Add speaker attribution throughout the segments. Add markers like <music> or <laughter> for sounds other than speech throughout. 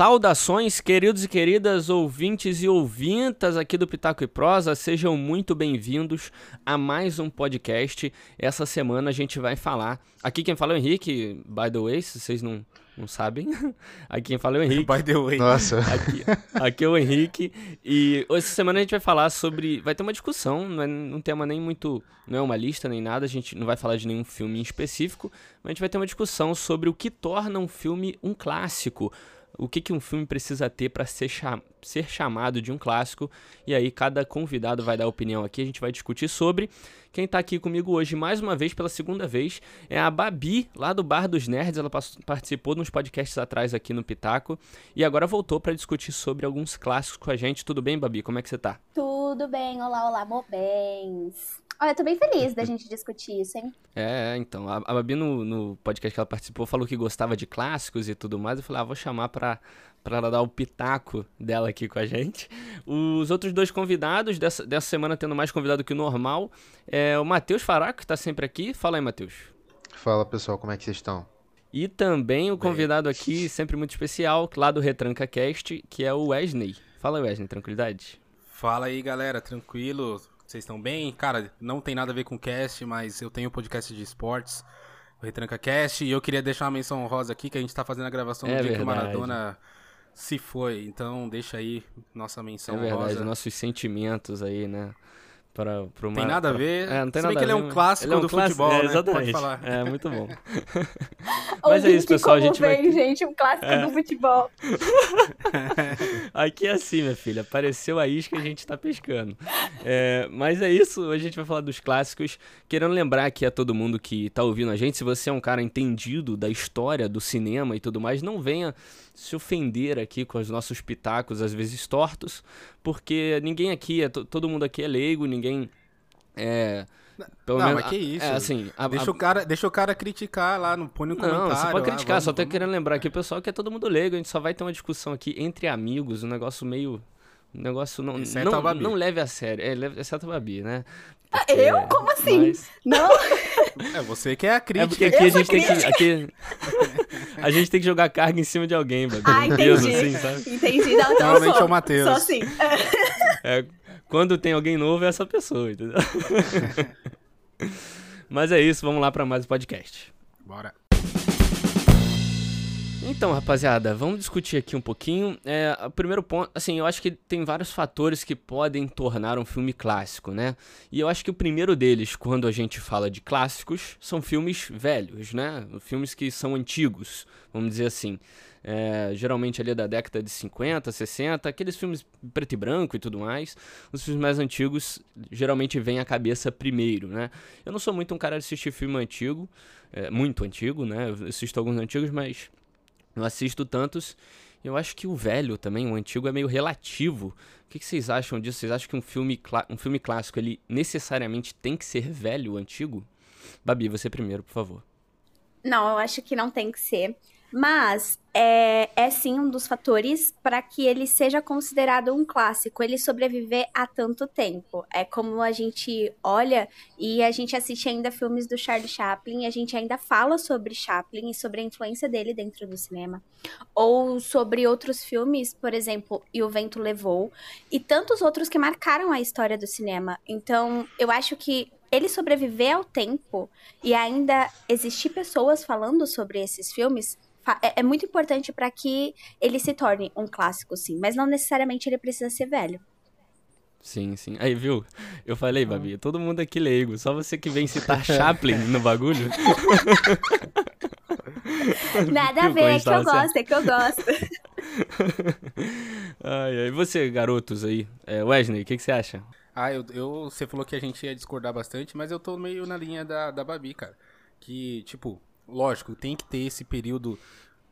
Speaker 1: Saudações, queridos e queridas ouvintes e ouvintas aqui do Pitaco e Prosa, sejam muito bem-vindos a mais um podcast. Essa semana a gente vai falar. Aqui quem fala é o Henrique, by the way, se vocês não, não sabem. <laughs> Aqui quem fala é o Henrique.
Speaker 2: By the way.
Speaker 3: Nossa.
Speaker 1: Aqui, aqui é o Henrique. E essa semana a gente vai falar sobre. Vai ter uma discussão, não é um tema nem muito. Não é uma lista nem nada, a gente não vai falar de nenhum filme em específico, mas a gente vai ter uma discussão sobre o que torna um filme um clássico o que, que um filme precisa ter para ser, ser chamado de um clássico. E aí, cada convidado vai dar opinião aqui, a gente vai discutir sobre. Quem está aqui comigo hoje, mais uma vez, pela segunda vez, é a Babi, lá do Bar dos Nerds. Ela participou de uns podcasts atrás aqui no Pitaco e agora voltou para discutir sobre alguns clássicos com a gente. Tudo bem, Babi? Como é que você tá?
Speaker 4: Tudo bem, olá, olá, bens. Olha, eu tô bem feliz da gente discutir isso, hein?
Speaker 1: É, então. A, a Babi, no, no podcast que ela participou, falou que gostava de clássicos e tudo mais. Eu falei, ah, vou chamar pra, pra ela dar o pitaco dela aqui com a gente. Os outros dois convidados, dessa, dessa semana tendo mais convidado que o normal, é o Matheus Faraco, que tá sempre aqui. Fala aí, Matheus.
Speaker 3: Fala, pessoal, como é que vocês estão?
Speaker 1: E também o convidado aqui, sempre muito especial, lá do Retranca Cast, que é o Wesley. Fala aí, Wesley, tranquilidade?
Speaker 2: Fala aí, galera, tranquilo? Vocês estão bem? Cara, não tem nada a ver com cast, mas eu tenho um podcast de esportes, o Retranca Cast, e eu queria deixar uma menção honrosa aqui, que a gente tá fazendo a gravação
Speaker 1: é
Speaker 2: no dia
Speaker 1: verdade.
Speaker 2: que o Maradona se foi. Então, deixa aí nossa menção
Speaker 1: é verdade,
Speaker 2: honrosa.
Speaker 1: nossos sentimentos aí, né? Para, pro
Speaker 2: Tem nada a
Speaker 1: pra-
Speaker 2: ver.
Speaker 1: É, não tem
Speaker 2: Se bem
Speaker 1: nada
Speaker 2: que ele
Speaker 1: a
Speaker 2: é
Speaker 1: ver,
Speaker 2: um clássico
Speaker 1: ele é um
Speaker 2: do
Speaker 1: clássico,
Speaker 2: futebol,
Speaker 1: é,
Speaker 2: né?
Speaker 1: Exatamente.
Speaker 2: Falar.
Speaker 1: É, muito bom. <laughs> Mas é isso, pessoal, a gente vai
Speaker 4: vem, gente, um clássico
Speaker 1: É.
Speaker 4: do futebol. <laughs>
Speaker 1: Aqui é assim, minha filha. Apareceu a isca e a gente tá pescando. É, mas é isso, hoje a gente vai falar dos clássicos. Querendo lembrar aqui a todo mundo que tá ouvindo a gente, se você é um cara entendido da história do cinema e tudo mais, não venha se ofender aqui com os nossos pitacos, às vezes tortos, porque ninguém aqui, é, to- todo mundo aqui é leigo, ninguém é. Pelo
Speaker 2: Não,
Speaker 1: menos,
Speaker 2: mas que isso?
Speaker 1: É assim, a- a-
Speaker 2: Deixa, o cara, deixa o cara criticar lá, no, põe no
Speaker 1: Não,
Speaker 2: comentário.
Speaker 1: você pode
Speaker 2: lá,
Speaker 1: criticar,
Speaker 2: vamos-
Speaker 1: só tô
Speaker 2: vamos-
Speaker 1: querendo lembrar aqui, pessoal, que é todo mundo leigo, a gente só vai ter uma discussão aqui entre amigos, um negócio meio. Um negócio não.
Speaker 2: Exceto
Speaker 1: não,
Speaker 2: a Babi.
Speaker 1: não leve a sério. É, leve, exceto a Babi, né?
Speaker 4: Eu? Como assim?
Speaker 1: Mas-
Speaker 4: Não,
Speaker 2: É, você que é a
Speaker 1: É
Speaker 2: crítica.
Speaker 1: porque aqui a gente tem que. Aqui, a gente tem que jogar carga em cima de alguém, Babi.
Speaker 4: Ah, entendi.
Speaker 1: assim, sabe?
Speaker 4: entendi. Não, então
Speaker 2: Normalmente
Speaker 4: sou.
Speaker 2: é o Matheus.
Speaker 4: Só assim.
Speaker 1: É, quando tem alguém novo, é essa pessoa, entendeu? <laughs> Mas é isso, vamos lá pra mais um podcast.
Speaker 2: Bora.
Speaker 1: Então, rapaziada, vamos discutir aqui um pouquinho. É, o primeiro ponto, assim, eu acho que tem vários fatores que podem tornar um filme clássico, né? E eu acho que o primeiro deles, quando a gente fala de clássicos, são filmes velhos, né? Filmes que são antigos, vamos dizer assim. É, geralmente ali da década de 50, 60, aqueles filmes preto e branco e tudo mais. Os filmes mais antigos geralmente vêm à cabeça primeiro, né? Eu não sou muito um cara de assistir filme antigo, é, muito antigo, né? Eu assisto alguns antigos, mas não assisto tantos. Eu acho que o velho também, o antigo, é meio relativo. O que, que vocês acham disso? Vocês acham que um filme, um filme clássico, ele necessariamente tem que ser velho, antigo? Babi, você primeiro, por favor.
Speaker 4: Não, eu acho que não tem que ser. Mas é, é sim um dos fatores para que ele seja considerado um clássico, ele sobreviver há tanto tempo. É como a gente olha e a gente assiste ainda filmes do Charlie Chaplin, a gente ainda fala sobre Chaplin e sobre a influência dele dentro do cinema. Ou sobre outros filmes, por exemplo, E o Vento Levou, e tantos outros que marcaram a história do cinema. Então, eu acho que ele sobreviver ao tempo e ainda existir pessoas falando sobre esses filmes é, é muito importante para que ele se torne um clássico, sim. Mas não necessariamente ele precisa ser velho.
Speaker 1: Sim, sim. Aí, viu? Eu falei, Babi, todo mundo aqui leigo. Só você que vem citar Chaplin no bagulho. <laughs>
Speaker 4: Nada a ver, é que eu gosto, é que eu gosto. <laughs>
Speaker 1: ai, ai. E você, garotos aí? É, Wesley, o que, que você acha?
Speaker 2: Ah, eu, eu- você falou que a gente ia discordar bastante, mas eu tô meio na linha da, da Babi, cara. Que, tipo, lógico, tem que ter esse período,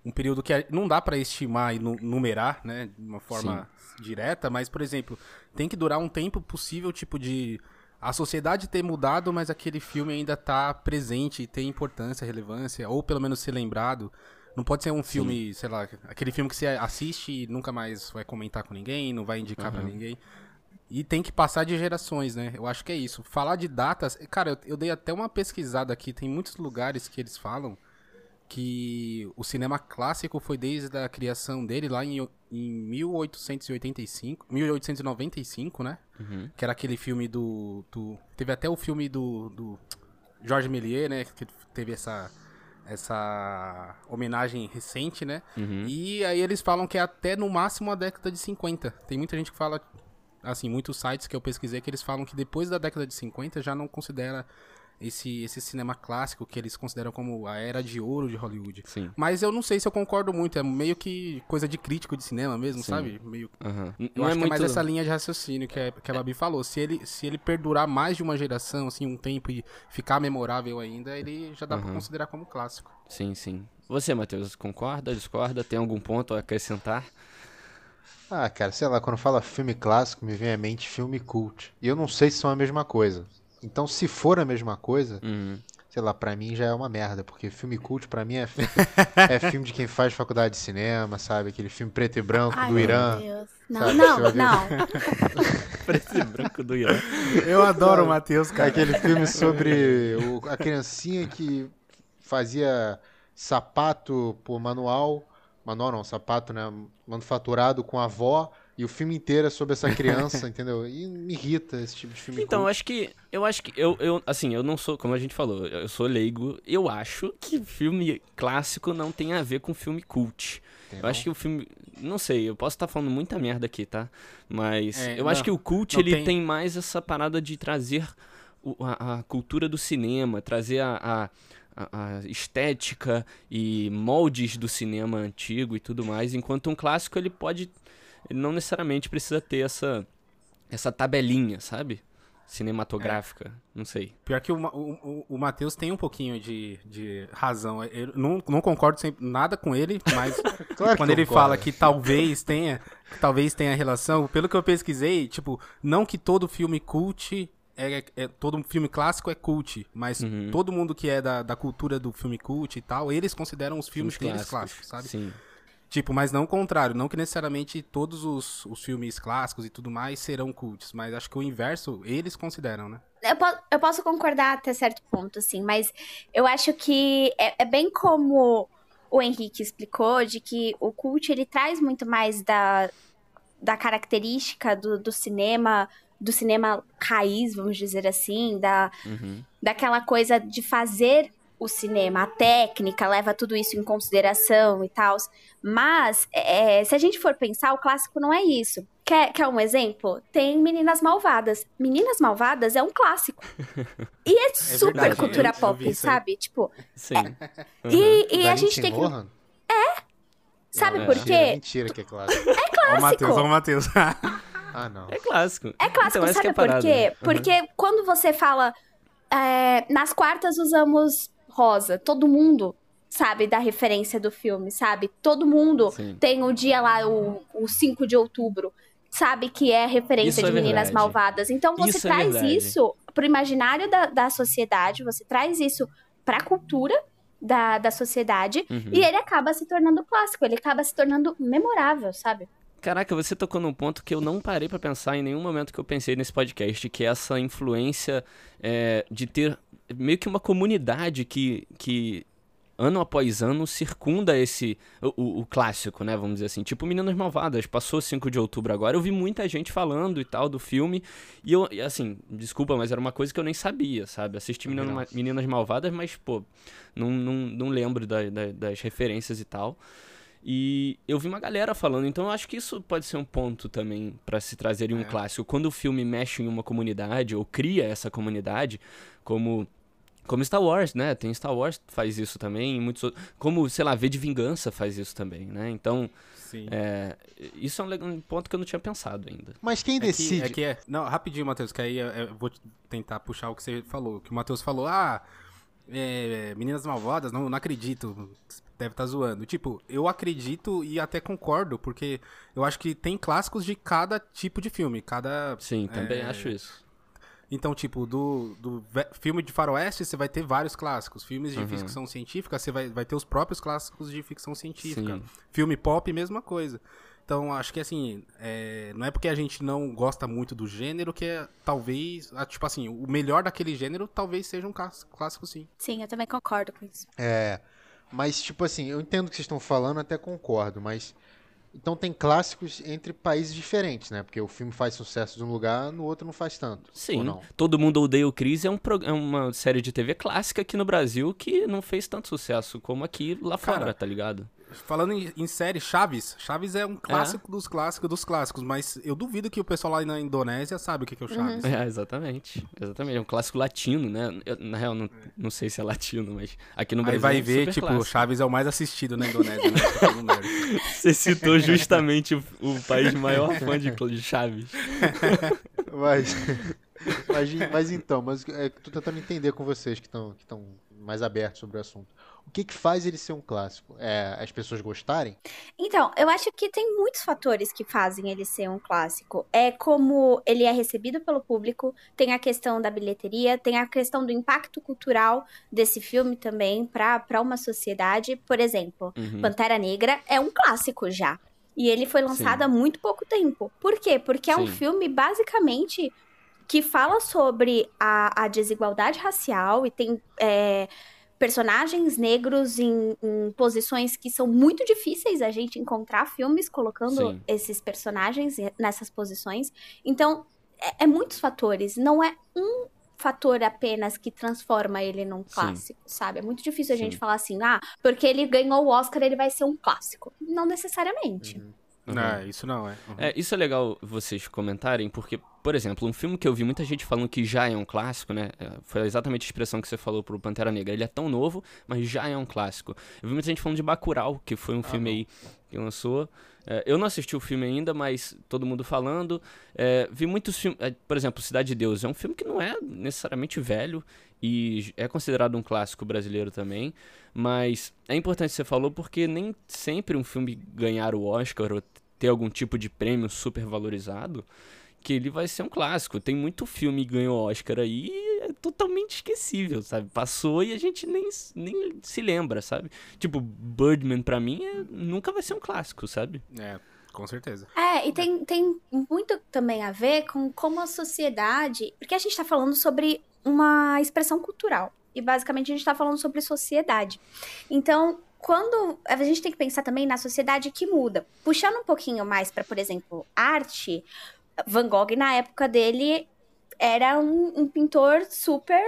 Speaker 2: um período que não dá pra estimar e nu- numerar, né, de uma forma direta, mas, por exemplo, tem que durar um tempo possível, tipo, de a sociedade ter mudado, mas aquele filme ainda tá presente e tem importância, relevância, ou pelo menos ser lembrado. Não pode ser um filme, sei lá, aquele filme que você assiste e nunca mais vai comentar com ninguém, não vai indicar pra ninguém. E tem que passar de gerações, né? Eu acho que é isso. Falar de datas. Cara, eu, eu dei até uma pesquisada aqui. Tem muitos lugares que eles falam que o cinema clássico foi desde a criação dele lá em, em 1885, 1895, né?
Speaker 1: Uhum.
Speaker 2: Que era aquele filme do, do teve até o filme do, do Georges Méliès, né? Que teve essa essa homenagem recente, né?
Speaker 1: Uhum.
Speaker 2: E aí eles falam que é até no máximo a década de 50. Tem muita gente que fala, assim, muitos sites que eu pesquisei que eles falam que depois da década de 50 já não considera esse, esse cinema clássico que eles consideram como a era de ouro de Hollywood.
Speaker 1: Sim.
Speaker 2: Mas eu não sei se eu concordo muito, é meio que coisa de crítico de cinema mesmo,
Speaker 1: Sim.
Speaker 2: sabe? Meio
Speaker 1: Aham.
Speaker 2: eu
Speaker 1: Não
Speaker 2: acho
Speaker 1: é
Speaker 2: que
Speaker 1: muito...
Speaker 2: é mais essa linha de raciocínio que, é, que a Babi falou. Se ele, se ele perdurar mais de uma geração, assim, um tempo e ficar memorável ainda, ele já dá pra
Speaker 1: Aham.
Speaker 2: considerar como clássico.
Speaker 1: Sim, sim. Você, Matheus, concorda, discorda? Tem algum ponto a acrescentar?
Speaker 3: Ah, cara, sei lá, quando fala filme clássico, me vem à mente filme cult. E eu não sei se são a mesma coisa. Então, se for a mesma coisa,
Speaker 1: Uhum.
Speaker 3: sei lá, pra mim já é uma merda, porque filme cult pra mim é, fi- <laughs> é filme de quem faz faculdade de cinema, sabe? Aquele filme preto e branco
Speaker 4: Ai,
Speaker 3: do
Speaker 4: meu
Speaker 3: Irã.
Speaker 4: Deus. Não,
Speaker 3: Sabe,
Speaker 4: não, não. <laughs>
Speaker 1: Preto e branco do Irã.
Speaker 2: Eu adoro o Matheus, cara.
Speaker 3: Aquele filme sobre o- a criancinha que fazia sapato por manual. Manual não, sapato, né? Manufaturado com a avó. E o filme inteiro é sobre essa criança, <laughs> entendeu? E me irrita esse tipo de filme.
Speaker 1: Então, eu acho que. Eu acho que. Eu, eu, assim, eu não sou. Como a gente falou, eu sou leigo. Eu acho que filme clássico não tem a ver com filme cult.
Speaker 3: Tem
Speaker 1: Eu acho que o filme. Não sei, eu posso estar falando muita merda aqui, tá? Mas
Speaker 2: É,
Speaker 1: eu
Speaker 2: não,
Speaker 1: acho que o cult
Speaker 2: não
Speaker 1: ele
Speaker 2: tem-
Speaker 1: tem... mais essa parada de trazer o- a, a cultura do cinema, trazer a- a- a estética e moldes do cinema antigo e tudo mais. Enquanto um clássico ele pode. Ele não necessariamente precisa ter essa, essa tabelinha, sabe? Cinematográfica. Não sei.
Speaker 2: Pior que o, o, o, Matheus tem um pouquinho de, de razão. Eu não, não concordo sempre, nada com ele, mas <laughs>
Speaker 3: Claro
Speaker 2: quando ele
Speaker 3: concorda.
Speaker 2: fala que talvez tenha, que talvez tenha relação, pelo que eu pesquisei, tipo, não que todo filme cult é, é- todo filme clássico é cult, mas
Speaker 1: Uhum.
Speaker 2: todo mundo que é da, da cultura do filme cult e tal, eles consideram os filmes, deles
Speaker 1: clássicos,
Speaker 2: clássicos, sabe?
Speaker 1: Sim.
Speaker 2: Tipo, mas não o contrário, não que necessariamente todos os, os filmes clássicos e tudo mais serão cults, mas acho que o inverso eles consideram, né?
Speaker 4: Eu, po- eu posso concordar até certo ponto, assim, mas eu acho que é, é bem como o Henrique explicou, de que o cult ele traz muito mais da, da característica do, do cinema, do cinema raiz, vamos dizer assim, da,
Speaker 1: Uhum.
Speaker 4: daquela coisa de fazer o cinema, a técnica, leva tudo isso em consideração e tal. Mas, é, se a gente for pensar, o clássico não é isso. Quer, quer um exemplo? Tem Meninas Malvadas. Meninas Malvadas é um clássico. E é <laughs> super
Speaker 2: verdade,
Speaker 4: cultura pop, sabe? Tipo,
Speaker 1: Sim.
Speaker 4: e, e
Speaker 3: Da
Speaker 4: a gente tem que.
Speaker 3: Lohan?
Speaker 4: Sabe
Speaker 1: Não, é.
Speaker 4: por quê?
Speaker 3: mentira que é clássico.
Speaker 2: Ó o Matheus, ó o Matheus. <laughs>
Speaker 3: Ah, não.
Speaker 1: É clássico.
Speaker 4: É clássico,
Speaker 1: Então,
Speaker 4: sabe
Speaker 1: é
Speaker 4: por quê?
Speaker 1: né? Uhum.
Speaker 4: Porque quando você fala é, nas quartas usamos rosa, todo mundo sabe da referência do filme, sabe? Todo mundo
Speaker 1: Sim.
Speaker 4: tem o dia lá, o, o 5 de outubro, sabe que é referência
Speaker 1: Isso
Speaker 4: de
Speaker 1: é
Speaker 4: Meninas
Speaker 1: verdade.
Speaker 4: Malvadas. Então você
Speaker 1: Isso é
Speaker 4: traz
Speaker 1: verdade.
Speaker 4: isso pro imaginário da, da sociedade, você traz isso pra cultura da, da sociedade
Speaker 1: Uhum.
Speaker 4: e ele acaba se tornando clássico, ele acaba se tornando memorável, sabe?
Speaker 1: Caraca, você tocou num ponto que eu não parei pra pensar em nenhum momento que eu pensei nesse podcast, que é essa influência é, de ter meio que uma comunidade que, que ano após ano circunda esse o, o- clássico, né? Vamos dizer assim, tipo Meninas Malvadas, passou 5 de outubro agora, eu vi muita gente falando e tal do filme, e eu, assim, desculpa, mas era uma coisa que eu nem sabia, sabe? Assisti
Speaker 3: Também
Speaker 1: Meninas. Meninas Malvadas, mas, pô, não, não, não lembro da- da- das referências e tal. E eu vi uma galera falando, então eu acho que isso pode ser um ponto também pra se trazer em um
Speaker 2: É.
Speaker 1: clássico. Quando o filme mexe em uma comunidade ou cria essa comunidade, como como Star Wars, né? Tem Star Wars que faz isso também, e muitos outros, como, sei lá, V de Vingança faz isso também, né? Então,
Speaker 2: Sim.
Speaker 1: é, isso é um, ponto que eu não tinha pensado ainda.
Speaker 3: Mas quem
Speaker 2: É que,
Speaker 3: decide?
Speaker 2: é que é. Não, rapidinho, Matheus, que aí eu vou tentar puxar o que você falou. Que o Matheus falou, ah, é, meninas malvadas, não, não acredito. Deve estar zoando. Tipo, eu acredito e até concordo, porque eu acho que tem clássicos de cada tipo de filme. Cada.
Speaker 1: Sim, também
Speaker 2: é,
Speaker 1: acho isso.
Speaker 2: Então, tipo, do, do filme de faroeste, você vai ter vários clássicos. Filmes de
Speaker 1: Uhum.
Speaker 2: ficção científica, você vai, vai ter os próprios clássicos de ficção científica.
Speaker 1: Sim.
Speaker 2: Filme pop, mesma coisa. Então, acho que assim, é, não é porque a gente não gosta muito do gênero que é, talvez, ah, tipo assim, o melhor daquele gênero talvez seja um clás- clássico sim.
Speaker 4: Sim, eu também concordo com isso.
Speaker 3: É, Mas, tipo assim, eu entendo o que vocês estão falando, até concordo, mas. Então tem clássicos entre países diferentes, né? Porque o filme faz sucesso de um lugar, no outro não faz tanto.
Speaker 1: Sim.
Speaker 3: Ou não?
Speaker 1: Todo Mundo Odeia o Chris é, um prog- é uma série de TV clássica aqui no Brasil que não fez tanto sucesso como aqui lá
Speaker 2: Cara,
Speaker 1: fora, tá ligado?
Speaker 2: Falando em, em série, Chaves. Chaves é um clássico dos clássicos dos clássicos, mas eu duvido que o pessoal lá na Indonésia sabe o que que é o Chaves.
Speaker 1: É, exatamente. Exatamente. É um clássico latino, né? Eu, na real, não, não sei se é latino, mas aqui no
Speaker 2: Aí
Speaker 1: Brasil.
Speaker 2: vai
Speaker 1: é
Speaker 2: ver,
Speaker 1: super
Speaker 2: tipo,
Speaker 1: clássico.
Speaker 2: Chaves é o mais assistido na Indonésia, né? Merda. <laughs>
Speaker 1: Você citou justamente o, o país maior fã de, de Chaves. <laughs>
Speaker 3: Mas, mas, mas então, mas é, tô tentando entender com vocês que estão que estão mais abertos sobre o assunto. O que que faz ele ser um clássico? É as pessoas gostarem?
Speaker 4: Então, eu acho que tem muitos fatores que fazem ele ser um clássico. É como ele é recebido pelo público, tem a questão da bilheteria, tem a questão do impacto cultural desse filme também para uma sociedade. Por exemplo,
Speaker 1: Uhum.
Speaker 4: Pantera Negra é um clássico já. E ele foi lançado há muito pouco tempo. Por quê? Porque é um
Speaker 1: Sim.
Speaker 4: filme basicamente que fala sobre a, a desigualdade racial e tem é, personagens negros em, em posições que são muito difíceis a gente encontrar filmes colocando
Speaker 1: Sim.
Speaker 4: esses personagens nessas posições. Então, é, é muitos fatores. Não é um fator apenas que transforma ele num clássico, sabe? É muito difícil a
Speaker 1: Sim.
Speaker 4: gente falar assim, ah, porque ele ganhou o Oscar, ele vai ser um clássico. Não necessariamente.
Speaker 1: Uhum.
Speaker 2: Não, isso não é. Uhum.
Speaker 1: É, isso é legal vocês comentarem, porque, por exemplo, um filme que eu vi muita gente falando que já é um clássico, né? é, Foi exatamente a expressão que você falou pro Pantera Negra. Ele é tão novo, mas já é um clássico. Eu vi muita gente falando de Bacurau, que foi um filme aí que lançou. É, eu não assisti o filme ainda, mas todo mundo falando. É, vi muitos filmes, é, por exemplo, Cidade de Deus. É um filme que não é necessariamente velho e é considerado um clássico brasileiro também. Mas é importante que você falou porque nem sempre um filme ganhar o Oscar ou ter algum tipo de prêmio super valorizado que ele vai ser um clássico. Tem muito filme que ganhou Oscar aí e é totalmente esquecível, sabe? Passou e a gente nem, nem se lembra, sabe? Tipo, Birdman pra mim é- nunca vai ser um clássico, sabe?
Speaker 2: É, com certeza.
Speaker 4: É, e tem, tem muito também a ver com como a sociedade. Porque a gente tá falando sobre uma expressão cultural. E basicamente a gente tá falando sobre sociedade. Então, quando. A gente tem que pensar também na sociedade que muda. Puxando um pouquinho mais para, por exemplo, arte, Van Gogh, na época dele, era um, um pintor super.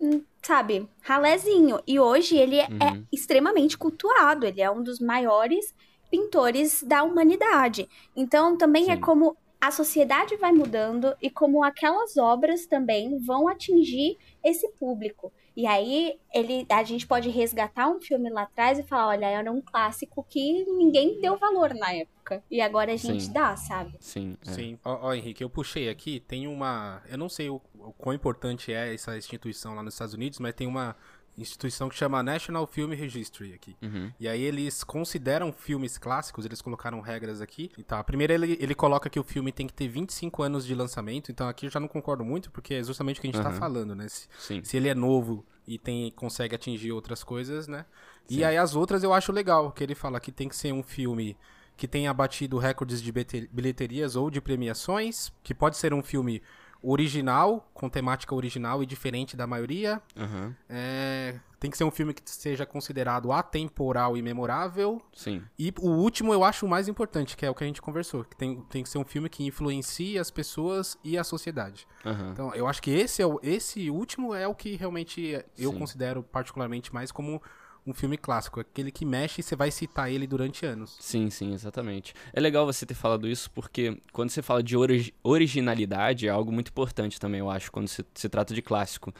Speaker 4: hum, Sabe, ralézinho. E hoje ele é
Speaker 1: Uhum.
Speaker 4: extremamente cultuado. Ele é um dos maiores pintores da humanidade. Então, também é
Speaker 1: Sim.
Speaker 4: como a sociedade vai mudando e como aquelas obras também vão atingir esse público. E aí ele, a gente pode resgatar um filme lá atrás e falar, olha, era um clássico que ninguém deu valor na época. E agora a gente
Speaker 1: Sim.
Speaker 4: dá, sabe?
Speaker 1: Sim. é.
Speaker 2: Sim. Ó, ó, Henrique, eu puxei aqui, tem uma. Eu não sei o, o quão importante é essa instituição lá nos Estados Unidos, mas tem uma instituição que chama National Film Registry aqui.
Speaker 1: Uhum.
Speaker 2: E aí eles consideram filmes clássicos, eles colocaram regras aqui. Então, a primeira ele, ele coloca que o filme tem que ter 25 anos de lançamento, então aqui eu já não concordo muito, porque é justamente o que a gente tá
Speaker 1: Aham.
Speaker 2: falando, né? Se,
Speaker 1: Sim.
Speaker 2: se ele é novo e tem consegue atingir outras coisas, né?
Speaker 1: Sim.
Speaker 2: E aí as outras eu acho legal, que ele fala que tem que ser um filme que tenha batido recordes de bilheterias ou de premiações, que pode ser um filme original, com temática original e diferente da maioria.
Speaker 1: Aham.
Speaker 2: É, tem que ser um filme que seja considerado atemporal e memorável.
Speaker 1: Sim.
Speaker 2: E o último eu acho o mais importante, que é o que a gente conversou. Que tem, tem que ser um filme que influencie as pessoas e a sociedade.
Speaker 1: Aham.
Speaker 2: Então, eu acho que esse, é o, esse último é o que realmente eu
Speaker 1: Sim.
Speaker 2: considero particularmente mais como um filme clássico. Aquele que mexe e você vai citar ele durante anos.
Speaker 1: Sim, sim, exatamente. É legal você ter falado isso porque quando você fala de ori- originalidade é algo muito importante também, eu acho, quando se, se trata de clássico.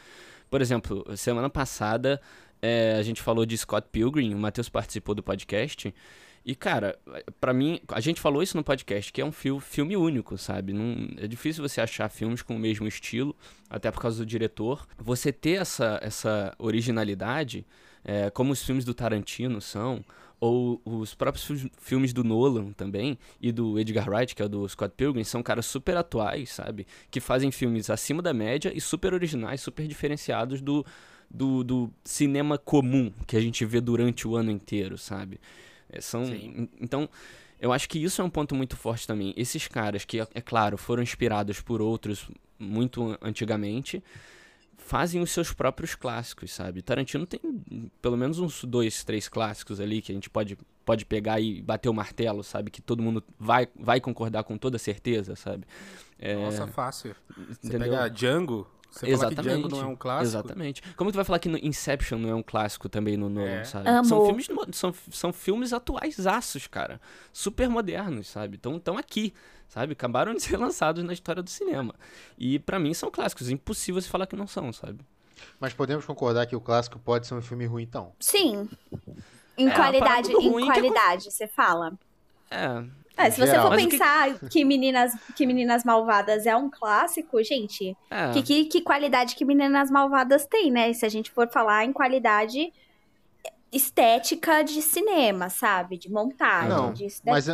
Speaker 1: Por exemplo, semana passada é, a gente falou de Scott Pilgrim, o Matheus participou do podcast. E, cara, pra mim, a gente falou isso no podcast, que é um fil- filme único, sabe? Não, é difícil você achar filmes com o mesmo estilo, até por causa do diretor. Você ter essa, essa originalidade, é, como os filmes do Tarantino são, ou os próprios fi- filmes do Nolan também, e do Edgar Wright, que é o do Scott Pilgrim, são caras super atuais, sabe? Que fazem filmes acima da média e super originais, super diferenciados do, do, do cinema comum que a gente vê durante o ano inteiro, sabe? É, são,
Speaker 2: Sim.
Speaker 1: então, eu acho que isso é um ponto muito forte também. Esses caras que, é claro, foram inspirados por outros muito antigamente, fazem os seus próprios clássicos, sabe? Tarantino tem pelo menos uns dois, três clássicos ali que a gente pode, pode pegar e bater o martelo, sabe? Que todo mundo vai, vai concordar com toda certeza, sabe? É,
Speaker 2: Nossa, fácil. Você
Speaker 1: entendeu?
Speaker 2: pega Django, você fala que Django não é um clássico.
Speaker 1: Exatamente. Como tu vai falar que no Inception não é um clássico também no Nolan,
Speaker 2: É.
Speaker 1: sabe?
Speaker 4: Amo.
Speaker 1: São filmes, são, são filmes atuais aços, cara. Super modernos, sabe? Então estão aqui, sabe? Acabaram de <laughs> ser lançados na história do cinema. E pra mim são clássicos. Impossível se falar que não são, sabe?
Speaker 3: Mas podemos concordar que o clássico pode ser um filme ruim, então.
Speaker 4: Sim. Em
Speaker 1: É,
Speaker 4: qualidade, em
Speaker 1: é
Speaker 4: qualidade, você fala.
Speaker 1: É.
Speaker 4: É, se você
Speaker 3: geral.
Speaker 4: for
Speaker 1: Mas o que-
Speaker 4: pensar que... Meninas, que Meninas Malvadas é um clássico, gente,
Speaker 1: É.
Speaker 4: que, que, que qualidade que Meninas Malvadas tem, né? Se a gente for falar em qualidade estética de cinema, sabe? De montagem,
Speaker 3: Não,
Speaker 4: disso,
Speaker 3: mas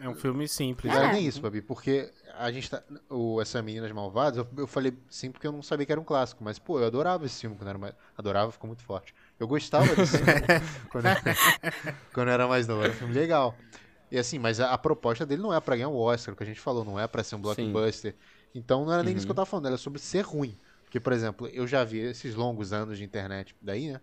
Speaker 3: é-
Speaker 2: um filme simples.
Speaker 3: Não
Speaker 4: É.
Speaker 3: era nem isso, Babi, porque a gente tá. O, essa Meninas Malvadas, eu, eu falei sim porque eu não sabia que era um clássico, mas, pô, eu adorava esse filme quando era mais. Adorava, ficou muito forte. Eu gostava desse filme <laughs> quando, quando eu era mais novo, era um filme legal. E assim, mas a, a proposta dele não é pra ganhar o Oscar, o que a gente falou, não é pra ser um blockbuster. Então não era nem isso que eu tava falando, era sobre ser ruim. Porque, por exemplo, eu já vi esses longos anos de internet daí, né?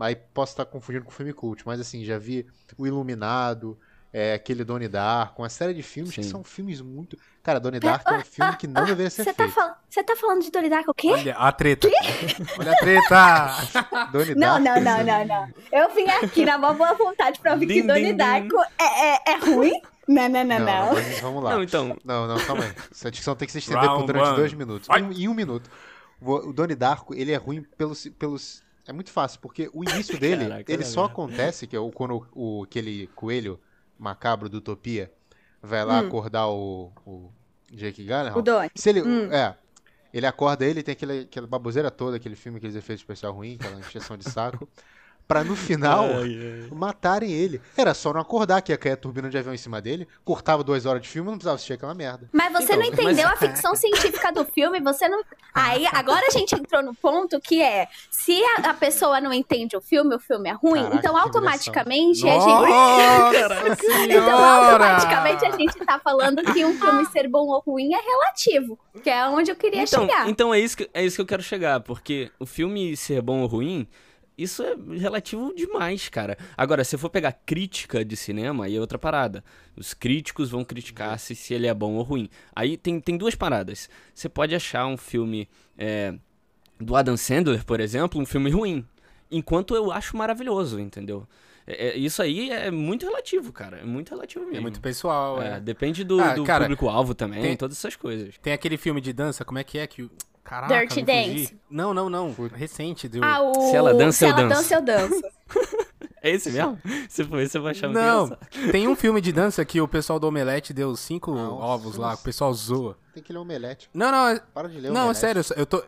Speaker 3: Aí posso estar confundindo com filme cult, mas assim, já vi O Iluminado, é, aquele Donnie Darko, uma série de filmes que
Speaker 1: Sim.
Speaker 3: são filmes muito. Cara, Donnie Darko é um filme que não deveria ser
Speaker 4: Você tá,
Speaker 3: feito.
Speaker 4: fal... você tá falando de Donnie Darko o quê?
Speaker 2: Olha a treta. <laughs> Olha a treta. <laughs>
Speaker 3: Donnie
Speaker 4: Não,
Speaker 3: Darko.
Speaker 4: não, não, não, não. Eu vim aqui na maior boa vontade pra ouvir que Donnie
Speaker 1: din, din.
Speaker 4: Darko é, é, é ruim. Não, não, não,
Speaker 3: Não,
Speaker 4: não.
Speaker 3: mas vamos lá.
Speaker 1: Não, então.
Speaker 3: Não, não, calma aí. Essa discussão tem que se estender por
Speaker 2: Round
Speaker 3: durante
Speaker 2: one.
Speaker 3: dois minutos. Um- em um minuto. O Donnie Darko, ele é ruim pelos. pelos é muito fácil, porque o início dele, <laughs>
Speaker 1: Caraca,
Speaker 3: ele só acontece, que é o, quando o, aquele coelho macabro do Utopia vai lá
Speaker 4: Hum.
Speaker 3: acordar o, o Jake Gyllenhaal.
Speaker 4: O Donnie.
Speaker 3: Se ele,
Speaker 4: Hum.
Speaker 3: é, ele acorda ele, tem aquele, aquela baboseira toda, aquele filme, aqueles efeitos especial ruim, aquela encheção de saco, <laughs> pra no final matarem ele. Era só não acordar que ia cair a turbina de avião em cima dele, cortava duas horas de filme, não precisava assistir aquela merda.
Speaker 4: Mas você
Speaker 1: Então,
Speaker 4: não entendeu a <laughs> ficção científica do filme, você não. Aí, agora a gente entrou no ponto que é: se a, a pessoa não entende o filme, o filme é ruim,
Speaker 3: Caraca,
Speaker 4: então automaticamente a gente.
Speaker 2: Nossa <laughs>
Speaker 4: Então, automaticamente a gente tá falando que um filme ser bom ou ruim é relativo. Que é onde eu queria
Speaker 1: Então,
Speaker 4: chegar.
Speaker 1: então é, isso que, é isso que eu quero chegar, porque o filme ser bom ou ruim, isso é relativo demais, cara. Agora, se eu for pegar crítica de cinema, aí é outra parada. Os críticos vão criticar se, se ele é bom ou ruim. Aí tem, tem duas paradas. Você pode achar um filme é, do Adam Sandler, por exemplo, um filme ruim. Enquanto eu acho maravilhoso, entendeu? É- é- isso aí é muito relativo, cara. É muito relativo mesmo.
Speaker 2: É muito pessoal,
Speaker 1: É,
Speaker 2: é.
Speaker 1: depende do,
Speaker 2: Ah,
Speaker 1: do público-alvo também,
Speaker 2: tem-
Speaker 1: todas essas coisas.
Speaker 2: Tem aquele filme de dança, como é que é que. Caraca,
Speaker 4: Dirty
Speaker 2: me fugi.
Speaker 4: Dance.
Speaker 2: Não, não, não. Recente. Do...
Speaker 4: Ah, o...
Speaker 1: Se ela dança,
Speaker 4: Se
Speaker 1: eu
Speaker 4: ela
Speaker 1: danço.
Speaker 4: dança, eu danço. <laughs>
Speaker 1: É esse mesmo? Se for esse, eu vou achar muito
Speaker 2: Não, tem um filme de dança que o pessoal do Omelete deu cinco
Speaker 3: Nossa.
Speaker 2: ovos lá, o pessoal zoa.
Speaker 3: Tem que ler omelete.
Speaker 2: Não, não, é-
Speaker 3: Para de ler
Speaker 2: não, é
Speaker 3: omelete.
Speaker 2: sério, eu tô,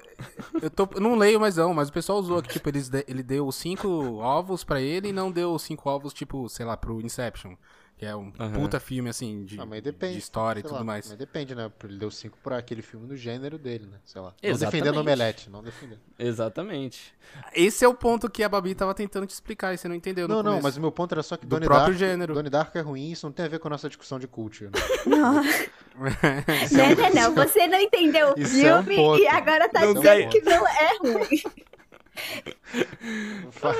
Speaker 2: eu tô, não leio mais não, mas o pessoal zoa que, tipo, eles de- ele deu cinco ovos pra ele e não deu cinco ovos, tipo, sei lá, pro Inception, que é um
Speaker 1: Aham.
Speaker 2: puta filme, assim, de,
Speaker 3: Ah, depende.
Speaker 2: de história e tudo
Speaker 3: lá,
Speaker 2: mais.
Speaker 3: Mas depende, né? Ele deu 5 pra aquele filme no gênero dele, né? Sei lá. Não
Speaker 1: Exatamente.
Speaker 3: defendendo omelete, não defendendo.
Speaker 1: Exatamente.
Speaker 2: Esse é o ponto que a Babi tava tentando te explicar e você não entendeu no
Speaker 3: Não, não, mas o meu ponto era só que
Speaker 2: Do
Speaker 3: Donnie
Speaker 2: próprio
Speaker 3: Darko,
Speaker 2: gênero.
Speaker 3: Donnie Darko é ruim, isso não tem a ver com a nossa discussão de culture. Né? <laughs>
Speaker 4: Não. não, não, não. Você não entendeu o
Speaker 3: Isso é um
Speaker 4: filme e agora tá
Speaker 3: Não,
Speaker 4: dizendo
Speaker 3: velho.
Speaker 4: que não é ruim.
Speaker 3: Fa-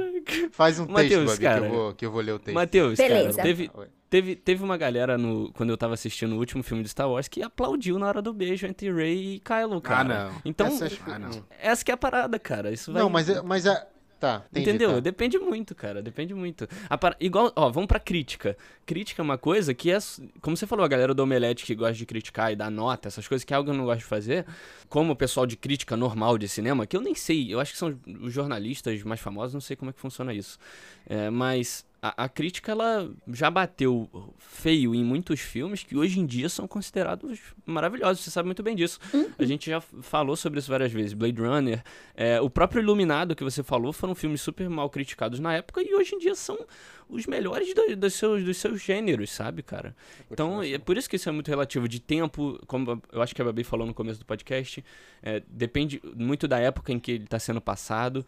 Speaker 3: <laughs> Faz um
Speaker 1: Mateus,
Speaker 3: texto, Babi,
Speaker 1: cara.
Speaker 3: que, eu vou, que eu vou ler o texto.
Speaker 1: Matheus, cara, teve, teve, teve uma galera no, quando eu tava assistindo o último filme de Star Wars que aplaudiu na hora do beijo entre Rey e Kylo, cara.
Speaker 2: não.
Speaker 1: Então,
Speaker 3: Essa que-
Speaker 2: Ah, não.
Speaker 1: essa que é a parada, cara. Isso vai...
Speaker 3: Não, mas, é- mas é. Tá, entendi,
Speaker 1: Entendeu?
Speaker 3: tá.
Speaker 1: Depende muito, cara. Depende muito. Par- Igual, ó, vamos pra crítica. Crítica é uma coisa que é. Como você falou, a galera do Omelete que gosta de criticar e dar nota, essas coisas que é algo que eu não gosto de fazer. Como o pessoal de crítica normal de cinema, que eu nem sei, eu acho que são os jornalistas mais famosos, não sei como é que funciona isso. É, mas a, a crítica, ela já bateu feio em muitos filmes que hoje em dia são considerados maravilhosos. Você sabe muito bem disso. A gente já falou sobre isso várias vezes. Blade Runner, é, o próprio Iluminado que você falou, foram filmes super mal criticados na época e hoje em dia são os melhores do- dos, seus, dos seus gêneros, sabe, cara? Então, é por isso que isso é muito relativo de tempo, como eu acho que a Babi falou no começo do podcast, é, depende muito da época em que ele está sendo passado,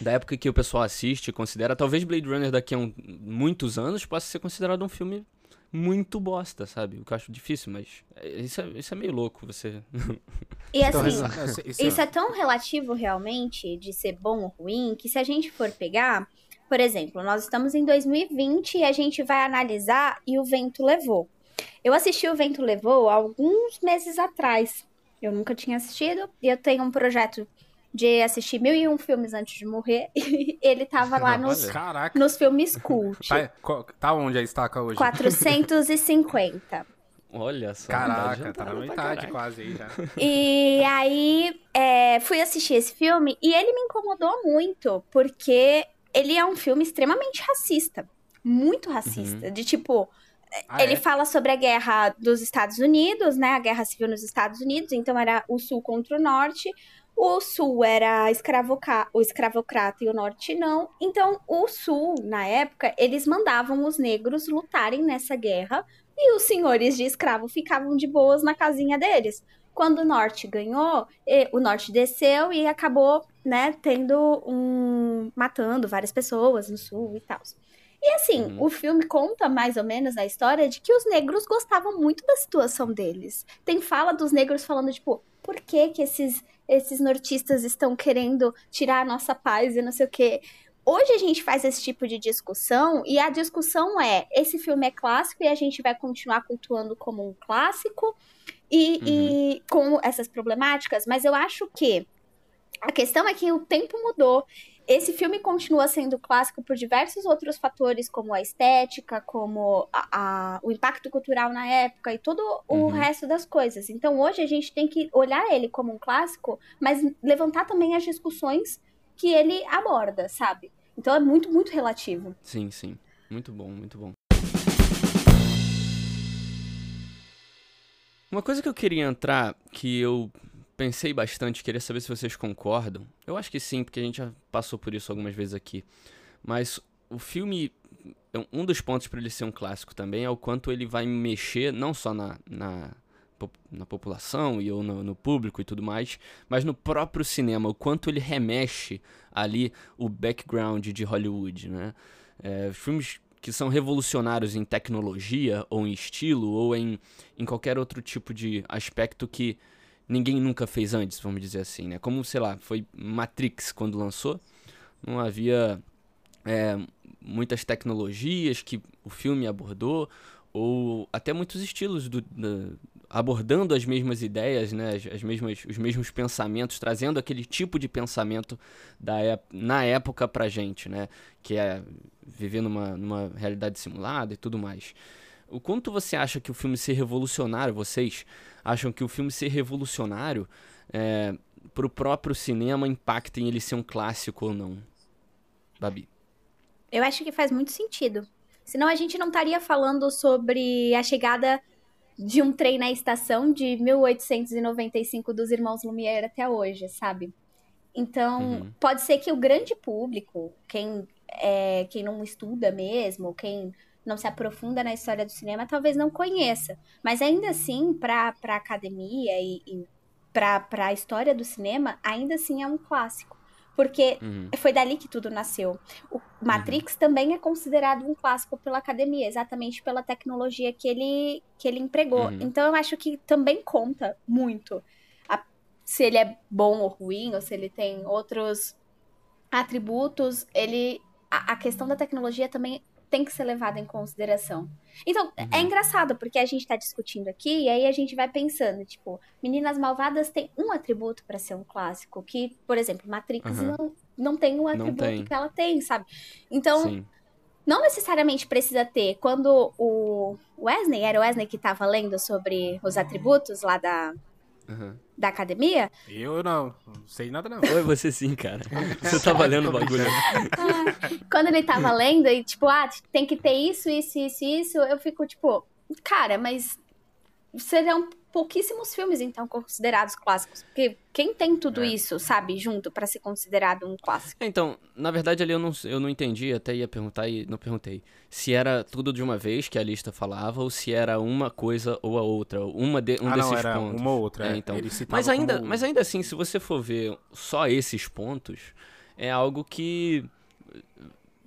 Speaker 1: da época que o pessoal assiste, considera. Talvez Blade Runner daqui a um- muitos anos possa ser considerado um filme muito bosta, sabe? O que eu acho difícil, mas é, isso é, isso é meio louco, você... <laughs>
Speaker 4: E assim,
Speaker 2: Esse- esse-
Speaker 4: Isso é tão relativo realmente de ser bom ou ruim que se a gente for pegar, por exemplo, nós estamos em 2020 e a gente vai analisar e o vento levou. Eu assisti o Vento Levou alguns meses atrás. Eu nunca tinha assistido e eu tenho um projeto de assistir mil e um filmes antes de morrer. <laughs> E ele tava lá nos.
Speaker 2: Caraca.
Speaker 4: nos filmes cult.
Speaker 2: Tá, tá onde a estaca hoje?
Speaker 4: 450.
Speaker 1: Olha só.
Speaker 2: Caraca, tá na
Speaker 1: adiantado pra
Speaker 2: metade quase aí já. <laughs>
Speaker 4: E aí, é, fui assistir esse filme e ele me incomodou muito, porque ele é um filme extremamente racista. Muito racista. De tipo,
Speaker 2: Ah,
Speaker 4: ele
Speaker 2: é?
Speaker 4: fala sobre a guerra dos Estados Unidos, né? A guerra civil nos Estados Unidos. Então era o sul contra o norte. O sul era escravoca- o escravocrata e o norte não. Então, o sul, na época, eles mandavam os negros lutarem nessa guerra e os senhores de escravo ficavam de boas na casinha deles. Quando o norte ganhou, o norte desceu e acabou, né, tendo um. matando várias pessoas no sul e tal. E assim,
Speaker 1: Uhum.
Speaker 4: o filme conta mais ou menos a história de que os negros gostavam muito da situação deles. Tem fala dos negros falando, tipo, por que que esses, esses nortistas estão querendo tirar a nossa paz e não sei o quê. Hoje a gente faz esse tipo de discussão e a discussão é: esse filme é clássico e a gente vai continuar cultuando como um clássico e, e com essas problemáticas, mas eu acho que a questão é que o tempo mudou. Esse filme continua sendo clássico por diversos outros fatores, como a estética, como a- a- o impacto cultural na época e todo o
Speaker 1: Uhum.
Speaker 4: resto das coisas. Então hoje a gente tem que olhar ele como um clássico, mas levantar também as discussões que ele aborda, sabe? Então é muito, muito relativo.
Speaker 1: Sim, sim. Muito bom, muito bom. Uma coisa que eu queria entrar, que eu pensei bastante, queria saber se vocês concordam. Eu acho que sim, porque a gente já passou por isso algumas vezes aqui. Mas o filme, um dos pontos para ele ser um clássico também é o quanto ele vai mexer, não só na, na, na população e ou no, no público e tudo mais, mas no próprio cinema, o quanto ele remexe ali o background de Hollywood, né? É, filmes que são revolucionários em tecnologia, ou em estilo, ou em, em qualquer outro tipo de aspecto que ninguém nunca fez antes, vamos dizer assim, né? Como, sei lá, foi Matrix quando lançou, não havia é, muitas tecnologias que o filme abordou, ou até muitos estilos do, da- abordando as mesmas ideias, né? As, as mesmas, os mesmos pensamentos, trazendo aquele tipo de pensamento da na época pra gente, né? Que é viver numa, numa realidade simulada e tudo mais. O quanto você acha que o filme ser revolucionário, vocês acham que o filme ser revolucionário é, pro próprio cinema impacta em ele ser um clássico ou não? Babi.
Speaker 4: Eu acho que faz muito sentido. Senão a gente não estaria falando sobre a chegada de um trem na estação de 1895 dos irmãos Lumière até hoje, sabe? Então,
Speaker 1: Uhum.
Speaker 4: pode ser que o grande público, quem, é, quem não estuda mesmo, quem não se aprofunda na história do cinema, talvez não conheça. Mas ainda assim, para a academia e, e para a história do cinema, ainda assim é um clássico. Porque
Speaker 1: Uhum.
Speaker 4: foi dali que tudo nasceu. O Matrix também é considerado um clássico pela academia, exatamente pela tecnologia que ele, que ele empregou.
Speaker 1: Uhum.
Speaker 4: Então eu acho que também conta muito a- se ele é bom ou ruim, ou se ele tem outros atributos. Ele a, a questão da tecnologia também tem que ser levada em consideração. Então, é
Speaker 1: Uhum.
Speaker 4: engraçado, porque a gente tá discutindo aqui, e aí a gente vai pensando, tipo, Meninas Malvadas tem um atributo pra ser um clássico, que, por exemplo, Matrix
Speaker 1: Aham.
Speaker 4: não, não tem o atributo
Speaker 1: tem.
Speaker 4: que ela tem, sabe? Então,
Speaker 1: Sim.
Speaker 4: não necessariamente precisa ter. Quando o Wesley, era o Wesley que tava lendo sobre os atributos lá da,
Speaker 1: Uhum.
Speaker 4: Da academia,
Speaker 2: Eu não, não sei nada não.
Speaker 1: Oi, você sim, cara. Você tá valendo o bagulho.
Speaker 4: quando ele tava lendo e, tipo, ah, tem que ter isso, isso, isso, isso, eu fico, tipo, cara, mas serão pouquíssimos filmes, então, considerados clássicos. Porque quem tem tudo
Speaker 2: É.
Speaker 4: isso, sabe, junto pra ser considerado um clássico?
Speaker 1: Então, na verdade ali eu não, eu não entendi, até ia perguntar e não perguntei. Se era tudo de uma vez que a lista falava ou se era uma coisa ou a outra, uma de, um
Speaker 2: ah,
Speaker 1: desses
Speaker 2: não, era
Speaker 1: pontos.
Speaker 2: uma ou outra.
Speaker 1: É,
Speaker 2: é.
Speaker 1: então.
Speaker 2: Ele citava
Speaker 1: Mas ainda,
Speaker 2: como-
Speaker 1: mas ainda assim, se você for ver só esses pontos, é algo que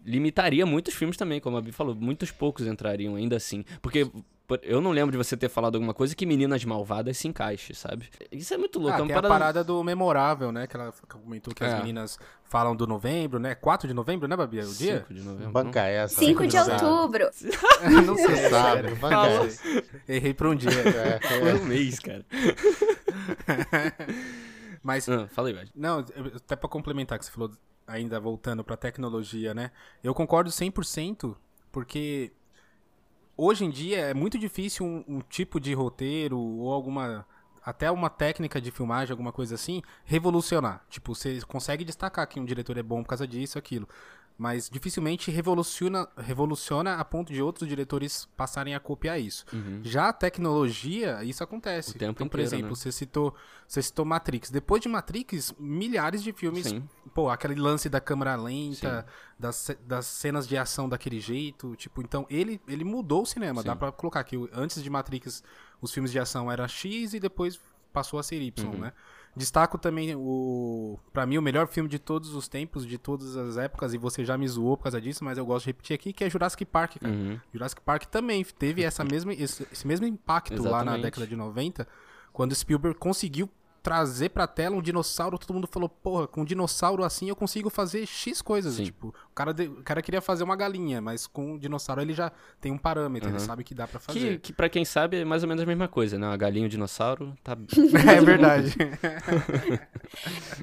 Speaker 1: limitaria muitos filmes também, como a Bi falou, muitos poucos entrariam ainda assim. Porque eu não lembro de você ter falado alguma coisa que Meninas Malvadas se encaixe, sabe? Isso é muito louco.
Speaker 2: Ah,
Speaker 1: é uma parada...
Speaker 2: a parada do memorável, né? Que ela comentou que
Speaker 1: É.
Speaker 2: as meninas falam do novembro, né? 4 de novembro, né, Babi? É o dia?
Speaker 1: 5 de novembro.
Speaker 3: Banca essa.
Speaker 4: 5 de outubro. <laughs>
Speaker 2: não sei,
Speaker 3: sabe, banca.
Speaker 2: Errei por um dia.
Speaker 3: É,
Speaker 1: não.
Speaker 3: é.
Speaker 1: Foi um mês, cara. <laughs>
Speaker 2: Mas
Speaker 1: Ah, fala aí, Wade.
Speaker 2: Não, até pra complementar que você falou, ainda voltando pra tecnologia, né? Eu concordo 100%, porque hoje em dia é muito difícil um, um tipo de roteiro ou alguma até uma técnica de filmagem, alguma coisa assim, revolucionar. Tipo, você consegue destacar que um diretor é bom por causa disso, aquilo. Mas dificilmente revoluciona, revoluciona a ponto de outros diretores passarem a copiar isso.
Speaker 1: Uhum.
Speaker 2: Já a tecnologia, isso acontece.
Speaker 1: O tempo
Speaker 2: então, por
Speaker 1: inteiro,
Speaker 2: exemplo,
Speaker 1: né?
Speaker 2: você citou, você citou Matrix. Depois de Matrix, milhares de filmes
Speaker 1: Sim.
Speaker 2: Pô, aquele lance da câmera lenta, das, das cenas de ação daquele jeito, tipo, então ele, ele mudou o cinema,
Speaker 1: Sim.
Speaker 2: dá pra colocar que antes de Matrix os filmes de ação era X e depois passou a ser Y,
Speaker 1: Uhum.
Speaker 2: né? Destaco também o, Pra mim o melhor filme de todos os tempos, de todas as épocas, e você já me zoou por causa disso, mas eu gosto de repetir aqui, que é Jurassic Park, cara.
Speaker 1: Uhum.
Speaker 2: Jurassic Park também teve essa mesma, esse, esse mesmo impacto lá na
Speaker 1: Exatamente.
Speaker 2: década de 90, quando Spielberg conseguiu trazer pra tela um dinossauro, todo mundo falou, porra, com um dinossauro assim eu consigo fazer X coisas.
Speaker 1: Sim.
Speaker 2: Tipo, o cara, de- o cara queria fazer uma galinha, mas com um dinossauro ele já tem um parâmetro, ele
Speaker 1: Uhum.
Speaker 2: sabe que dá pra
Speaker 1: Que,
Speaker 2: fazer.
Speaker 1: que pra quem sabe é mais ou menos a mesma coisa, né? Uma galinha e um dinossauro tá. <laughs>
Speaker 2: é verdade.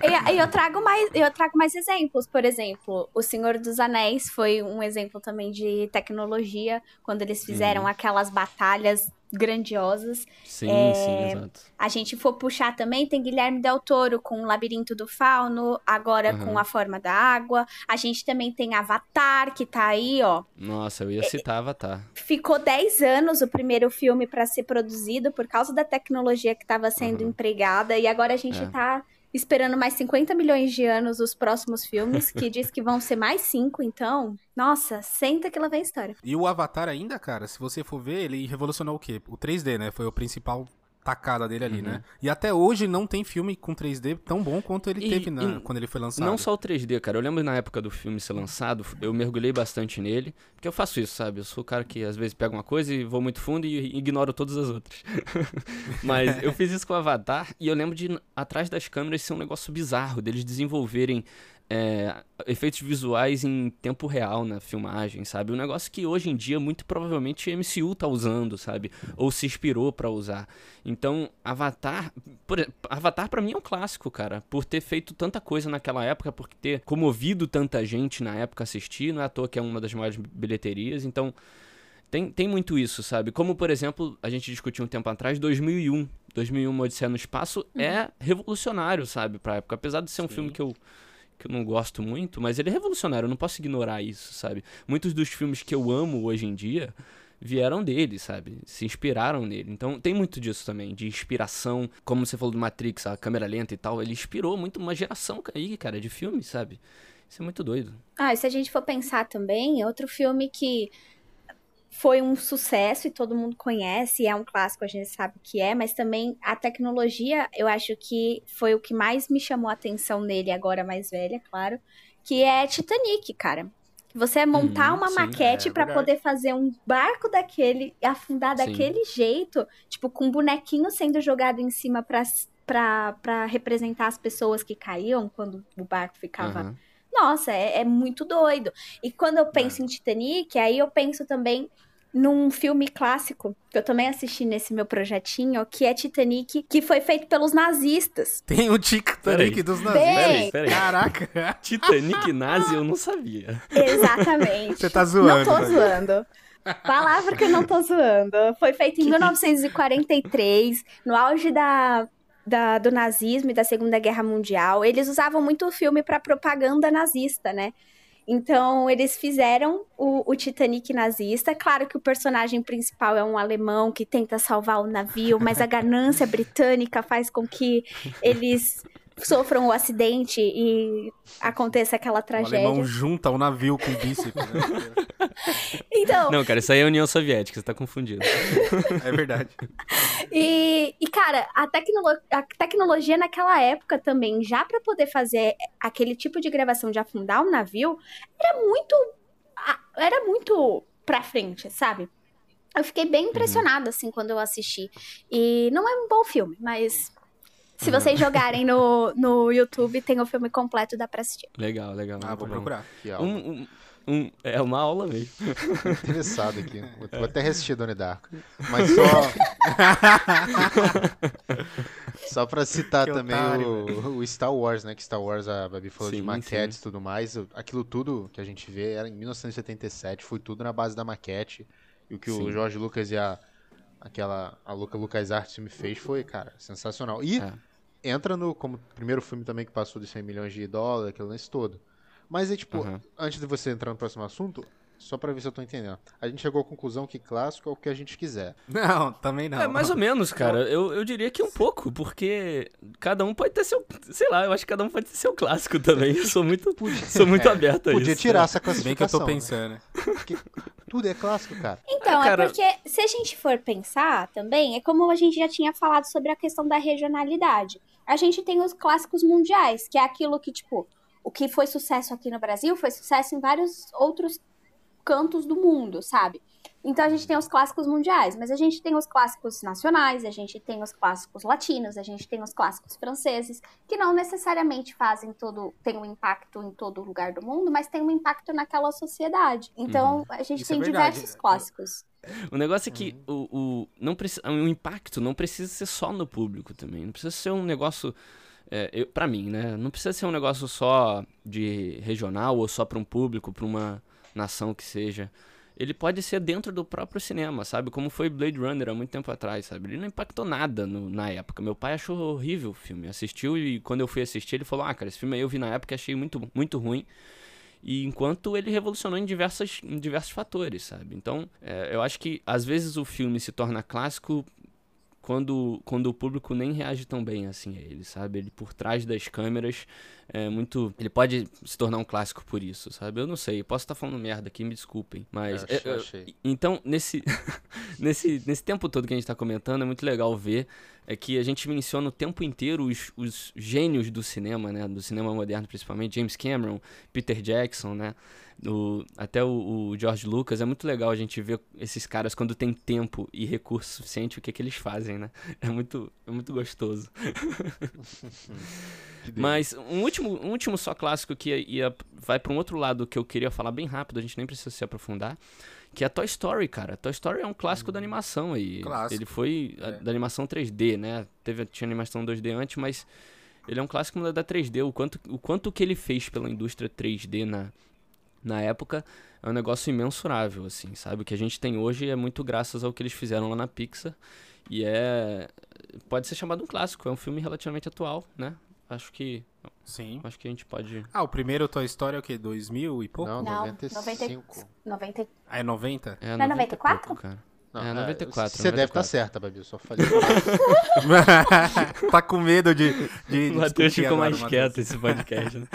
Speaker 4: E, e eu trago mais, eu trago mais exemplos, por exemplo, O Senhor dos Anéis foi um exemplo também de tecnologia, quando eles fizeram
Speaker 1: Uhum.
Speaker 4: aquelas batalhas grandiosas.
Speaker 1: Sim,
Speaker 4: É,
Speaker 1: sim, exato.
Speaker 4: A gente for puxar também, tem Guilherme Del Toro com o Labirinto do Fauno, agora
Speaker 1: Uhum.
Speaker 4: com A Forma da Água. A gente também tem Avatar, que tá aí, ó.
Speaker 1: Nossa, eu ia citar Avatar.
Speaker 4: Ficou 10 anos o primeiro filme pra ser produzido por causa da tecnologia que estava sendo
Speaker 1: Uhum.
Speaker 4: empregada e agora a gente
Speaker 1: É.
Speaker 4: tá esperando mais 50 milhões de anos os próximos filmes, que <laughs> diz que vão ser mais 5, então, nossa, senta que lá vem a história.
Speaker 2: E o Avatar ainda, cara, se você for ver, ele revolucionou o quê? O 3D, né? Foi o principal tacada dele ali,
Speaker 1: Uhum.
Speaker 2: né? E até hoje não tem filme com 3D tão bom quanto ele
Speaker 1: E-
Speaker 2: teve na-
Speaker 1: e
Speaker 2: quando ele foi lançado.
Speaker 1: Não só o 3D, cara. Eu lembro na época do filme ser lançado, eu mergulhei bastante nele. Porque eu faço isso, sabe? Eu sou o cara que às vezes pega uma coisa e vou muito fundo e ignoro todas as outras. <laughs> Mas eu fiz isso com o Avatar e eu lembro de atrás das câmeras ser um negócio bizarro, deles desenvolverem é, efeitos visuais em tempo real na filmagem, sabe? Um negócio que hoje em dia muito provavelmente o MCU tá usando, sabe? Ou se inspirou pra usar. Então, Avatar, por, Avatar para mim é um clássico, cara, por ter feito tanta coisa naquela época, por ter comovido tanta gente na época assistir, não é à toa que é uma das maiores bilheterias, então tem, tem muito isso, sabe? Como, por exemplo, a gente discutiu um tempo atrás, 2001. 2001, Uma Odisseia no Espaço é revolucionário, sabe, pra época. Apesar de ser um
Speaker 2: Sim.
Speaker 1: filme que eu, que eu não gosto muito, mas ele é revolucionário, eu não posso ignorar isso, sabe? Muitos dos filmes que eu amo hoje em dia vieram dele, sabe? Se inspiraram nele. Então tem muito disso também, de inspiração. Como você falou do Matrix, a câmera lenta e tal, ele inspirou muito uma geração aí, cara, de filmes, sabe? Isso é muito doido.
Speaker 4: Ah, e se a gente for pensar também, outro filme que foi um sucesso e todo mundo conhece, é um clássico, a gente sabe o que é, mas também a tecnologia, eu acho que foi o que mais me chamou a atenção nele, agora mais velha, claro, que é Titanic, cara. Você é montar
Speaker 1: Uhum,
Speaker 4: uma
Speaker 1: sim,
Speaker 4: maquete
Speaker 2: é verdade.
Speaker 4: poder fazer um barco daquele, afundar
Speaker 1: Sim.
Speaker 4: daquele jeito, tipo, com um bonequinho sendo jogado em cima pra representar as pessoas que caíam quando o barco ficava
Speaker 1: Aham.
Speaker 4: Nossa, é, é muito doido. E quando eu penso em Titanic, aí eu penso também num filme clássico que eu também assisti nesse meu projetinho, que é Titanic, que foi feito pelos nazistas.
Speaker 2: Tem o Titanic
Speaker 1: Peraí.
Speaker 2: dos nazistas.
Speaker 1: Peraí, peraí.
Speaker 2: Caraca, <laughs>
Speaker 1: Titanic nazi eu não sabia.
Speaker 4: Exatamente.
Speaker 2: você tá zoando.
Speaker 4: Não tô
Speaker 2: velho.
Speaker 4: zoando. Palavra que eu não tô zoando. Foi feito em 1943, no auge da, da- do nazismo e da Segunda Guerra Mundial. Eles usavam muito o filme para propaganda nazista, né? Então, eles fizeram o, o Titanic nazista. Claro que o personagem principal é um alemão que tenta salvar o navio, mas a <laughs> ganância britânica faz com que eles sofram o acidente e aconteça aquela
Speaker 2: O
Speaker 4: tragédia.
Speaker 2: alemão junta o navio com o bíceps, né? <laughs>
Speaker 4: Então,
Speaker 1: Não, cara, isso aí é a União Soviética, você tá confundido. <laughs>
Speaker 2: É verdade.
Speaker 4: E, e, cara, a, tecnolo- a tecnologia naquela época também, já pra poder fazer aquele tipo de gravação de afundar um navio, era muito era muito pra frente, sabe? Eu fiquei bem
Speaker 1: Uhum.
Speaker 4: impressionada, assim, quando eu assisti. E não é um bom filme, mas se
Speaker 1: Uhum.
Speaker 4: vocês jogarem no, no YouTube, tem o filme completo, dá pra assistir.
Speaker 1: Legal, legal.
Speaker 2: Ah, vou
Speaker 1: bom.
Speaker 2: procurar.
Speaker 3: Que aula.
Speaker 1: Um, um, um- é uma aula mesmo.
Speaker 3: interessado aqui. <laughs> Vou vou até reassistir Donnie Darko. <laughs> Mas só. <laughs> só pra citar
Speaker 2: Que
Speaker 3: também
Speaker 2: otário,
Speaker 3: o, o Star Wars, né? Que Star Wars, a Babi falou
Speaker 1: Sim,
Speaker 3: de maquetes e tudo mais. Aquilo tudo que a gente vê era em 1977, foi tudo na base da maquete. E o que
Speaker 1: Sim.
Speaker 3: o Jorge Lucas e a. Aquela. A Luca Lucas Arts me fez foi, cara, sensacional. E
Speaker 1: É.
Speaker 3: entra no. Como primeiro filme também que passou de 100 milhões de dólares, aquele lance todo. Mas é tipo,
Speaker 1: Aham.
Speaker 3: antes de você entrar no próximo assunto, só pra ver se eu tô entendendo. A gente chegou à conclusão que clássico é o que a gente quiser. <laughs>
Speaker 2: Não, também não.
Speaker 1: É, mais ou menos, cara. Eu, eu diria que um pouco, porque cada um pode ter seu. Sei lá, eu acho que cada um pode ter seu clássico também. Eu sou muito, sou muito aberto a
Speaker 3: Podia
Speaker 1: isso.
Speaker 3: tirar essa
Speaker 2: Se bem que eu
Speaker 3: classificação.
Speaker 2: tô
Speaker 3: né?
Speaker 2: pensando. né?
Speaker 3: Porque tudo é clássico, cara.
Speaker 4: Então,
Speaker 1: É, cara-
Speaker 4: é porque se a gente for pensar também, é como a gente já tinha falado sobre a questão da regionalidade. A gente tem os clássicos mundiais, que é aquilo que, tipo, o que foi sucesso aqui no Brasil foi sucesso em vários outros cantos do mundo, sabe? Então a gente tem os clássicos mundiais, mas a gente tem os clássicos nacionais, a gente tem os clássicos latinos, a gente tem os clássicos franceses, que não necessariamente fazem todo, tem um impacto em todo lugar do mundo, mas tem um impacto naquela sociedade. Então a gente
Speaker 2: Isso é
Speaker 4: tem
Speaker 2: verdade.
Speaker 4: diversos clássicos. <laughs>
Speaker 1: O negócio é que o, o, não precisa, o impacto não precisa ser só no público também. Não precisa ser um negócio. É, pra mim, né? Não precisa ser um negócio só de regional ou só pra um público, pra uma nação que seja. Ele pode ser dentro do próprio cinema, sabe? Como foi Blade Runner há muito tempo atrás, sabe? Ele não impactou nada no- na época. Meu pai achou horrível o filme. Assistiu e quando eu fui assistir, ele falou: Ah, cara, esse filme aí eu vi na época e achei muito, muito ruim. E enquanto ele revolucionou em, diversas, em diversos fatores, sabe? Então, é, eu acho que às vezes o filme se torna clássico quando, quando o público nem reage tão bem assim a ele, sabe? Ele por trás das câmeras é muito. Ele pode se tornar um clássico por isso, sabe? Eu não sei, posso estar falando merda aqui, me desculpem. Mas.
Speaker 3: Eu achei-
Speaker 1: é, é,
Speaker 3: achei.
Speaker 1: então, nesse, <laughs> nesse, nesse tempo todo que a gente tá comentando, é muito legal ver é que a gente menciona o tempo inteiro os, os gênios do cinema, né? Do cinema moderno, principalmente. James Cameron, Peter Jackson, né? O, até o, o George Lucas. É muito legal a gente ver esses caras quando tem tempo e recurso suficiente, o que, que eles fazem, né? <laughs> É muito, é muito gostoso. <laughs> Mas um último, um último só clássico que ia, ia- vai pra um outro lado que eu queria falar bem rápido, a gente nem precisa se aprofundar, que é Toy Story, cara. Toy Story é um clássico da animação aí.
Speaker 2: Clássico.
Speaker 1: Ele foi a-
Speaker 2: É.
Speaker 1: da animação 3D, né? Teve tinha animação 2D antes, mas ele é um clássico da, da 3D. O quanto, o quanto que ele fez pela indústria 3D na, na época é um negócio imensurável, assim, sabe? O que a gente tem hoje é muito graças ao que eles fizeram lá na Pixar. E é. Pode ser chamado um clássico, é um filme relativamente atual, né? Acho que.
Speaker 2: Sim.
Speaker 1: Acho que a gente pode.
Speaker 2: Ah, o primeiro Toy Story é o quê? 2000 e pouco?
Speaker 3: Não,
Speaker 4: Não,
Speaker 3: 95.
Speaker 4: 90...
Speaker 2: Ah, é 90?
Speaker 1: É,
Speaker 4: Não é
Speaker 1: 90 e
Speaker 4: 94?
Speaker 1: pouco, cara.
Speaker 3: Não,
Speaker 1: É, 94,
Speaker 3: Você deve estar
Speaker 1: 94.
Speaker 3: certa, Babi. Eu só falei. <laughs>
Speaker 2: tá com medo de. de
Speaker 1: O Matheus ficou mais quieto esse podcast, né?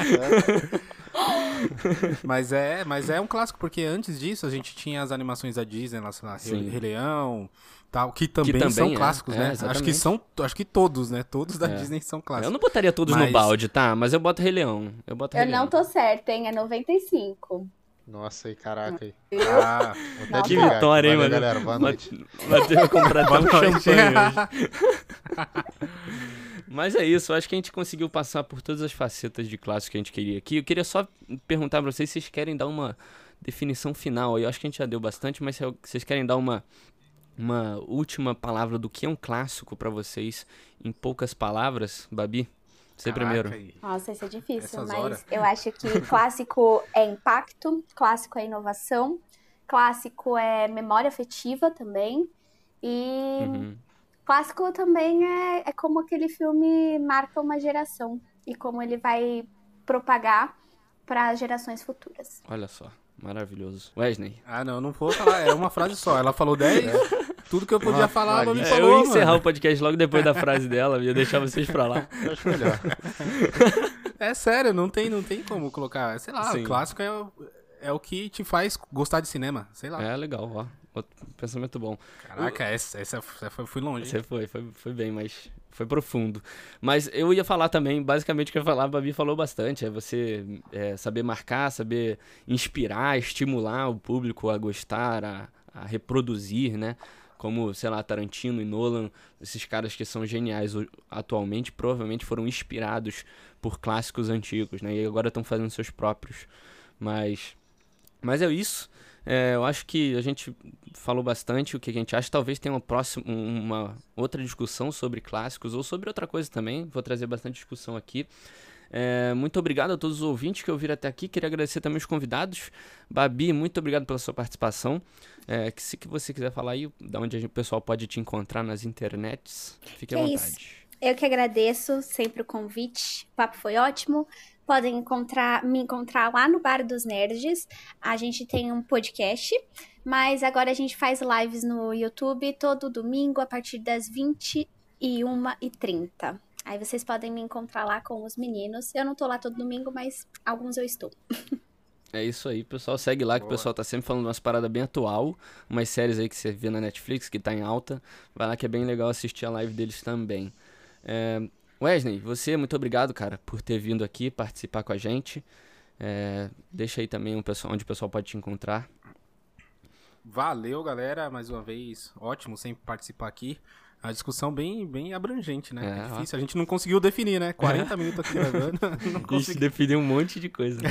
Speaker 1: <laughs>
Speaker 2: Mas é, mas é um clássico, porque antes disso a gente tinha as animações da Disney, lá, sei lá,
Speaker 1: Sim.
Speaker 2: Rei Rei Leão, tal, que também,
Speaker 1: também
Speaker 2: são
Speaker 1: é,
Speaker 2: clássicos,
Speaker 1: é,
Speaker 2: né? Acho que
Speaker 1: exatamente.
Speaker 2: são, acho que todos, né? Todos da
Speaker 1: É.
Speaker 2: Disney são
Speaker 1: Eu
Speaker 2: clássicos.
Speaker 1: não botaria todos
Speaker 2: Mas-
Speaker 1: no balde, tá? Mas eu boto Rei Leão. Eu boto Rei
Speaker 4: Eu
Speaker 1: Leão.
Speaker 4: não tô certa, hein? É 95.
Speaker 3: Nossa, aí, caraca. Aí.
Speaker 2: Ah,
Speaker 4: Nossa.
Speaker 1: Que
Speaker 3: desligar.
Speaker 1: vitória, hein, mano?
Speaker 3: galera. Boa noite.
Speaker 1: Matheus vai comprar <laughs> até
Speaker 2: boa
Speaker 1: um
Speaker 2: noite.
Speaker 1: champanhe hoje. <laughs> Mas é isso, eu acho que a gente conseguiu passar por todas as facetas de clássico que a gente queria aqui. Eu queria só perguntar pra vocês se vocês querem dar uma definição final. Eu acho que a gente já deu bastante, mas se vocês querem dar uma, uma última palavra do que é um clássico pra vocês em poucas palavras, Babi? Você
Speaker 2: Caraca,
Speaker 1: primeiro.
Speaker 4: Nossa, isso é difícil,
Speaker 2: Essas
Speaker 4: mas
Speaker 2: horas.
Speaker 4: eu acho que <laughs> clássico é impacto, clássico é inovação, clássico é memória afetiva também. E
Speaker 1: Uhum.
Speaker 4: Clássico também é, é como aquele filme marca uma geração e como ele vai propagar para gerações futuras.
Speaker 1: Olha só, maravilhoso. Wesley.
Speaker 2: Ah, não, não vou falar. É uma frase só. Ela falou 10. Tudo que eu podia
Speaker 3: Uma
Speaker 2: falar, ela me.
Speaker 1: É,
Speaker 2: falou.
Speaker 1: eu ia encerrar
Speaker 2: mano.
Speaker 1: o podcast logo depois da frase dela, ia deixar vocês pra lá.
Speaker 3: Eu <laughs> acho melhor.
Speaker 2: É sério, não tem, não tem como colocar. Sei lá,
Speaker 1: Sim.
Speaker 2: o clássico é, o- é o que te faz gostar de cinema. Sei lá.
Speaker 1: É legal, ó. Outro pensamento bom.
Speaker 2: Caraca, essa, essa, essa foi, fui longe.
Speaker 1: Você foi, foi, foi bem, mas foi profundo. Mas eu ia falar também, basicamente o que eu ia falar, a Babi falou bastante, é você é, saber marcar, saber inspirar, estimular o público a gostar, a, a reproduzir, né? Como, sei lá, Tarantino e Nolan, esses caras que são geniais atualmente, provavelmente foram inspirados por clássicos antigos, né? E agora estão fazendo seus próprios. Mas, mas é isso. É, eu acho que a gente falou bastante o que a gente acha. Talvez tenha uma próxima, uma outra discussão sobre clássicos ou sobre outra coisa também. Vou trazer bastante discussão aqui. É, muito obrigado a todos os ouvintes que ouviram até aqui. Queria agradecer também os convidados. Babi, muito obrigado pela sua participação. É, que se que você quiser falar aí, da onde gente, o pessoal pode te encontrar nas internets, fique à vontade. Isso.
Speaker 4: Eu que agradeço sempre o convite. O papo foi ótimo. Podem encontrar, me encontrar lá no Bar dos Nerds. A gente tem um podcast, mas agora a gente faz lives no YouTube todo domingo a partir das 21h30. Aí vocês podem me encontrar lá com os meninos. Eu não tô lá todo domingo, mas alguns eu estou.
Speaker 1: É isso aí, pessoal. Segue lá que Boa. o pessoal tá sempre falando umas paradas bem atual. Umas séries aí que você vê na Netflix, que tá em alta. Vai lá que é bem legal assistir a live deles também. É, Wesley, você, muito obrigado, cara, por ter vindo aqui participar com a gente. É, deixa aí também um pessoal, onde o pessoal pode te encontrar.
Speaker 2: Valeu, galera, mais uma vez. Ótimo sempre participar aqui. A discussão bem, bem abrangente, né? É, é difícil, ó. a gente não conseguiu definir, né? 40 é. minutos aqui gravando. <laughs>
Speaker 1: não consegui. definir um monte de coisa. <laughs>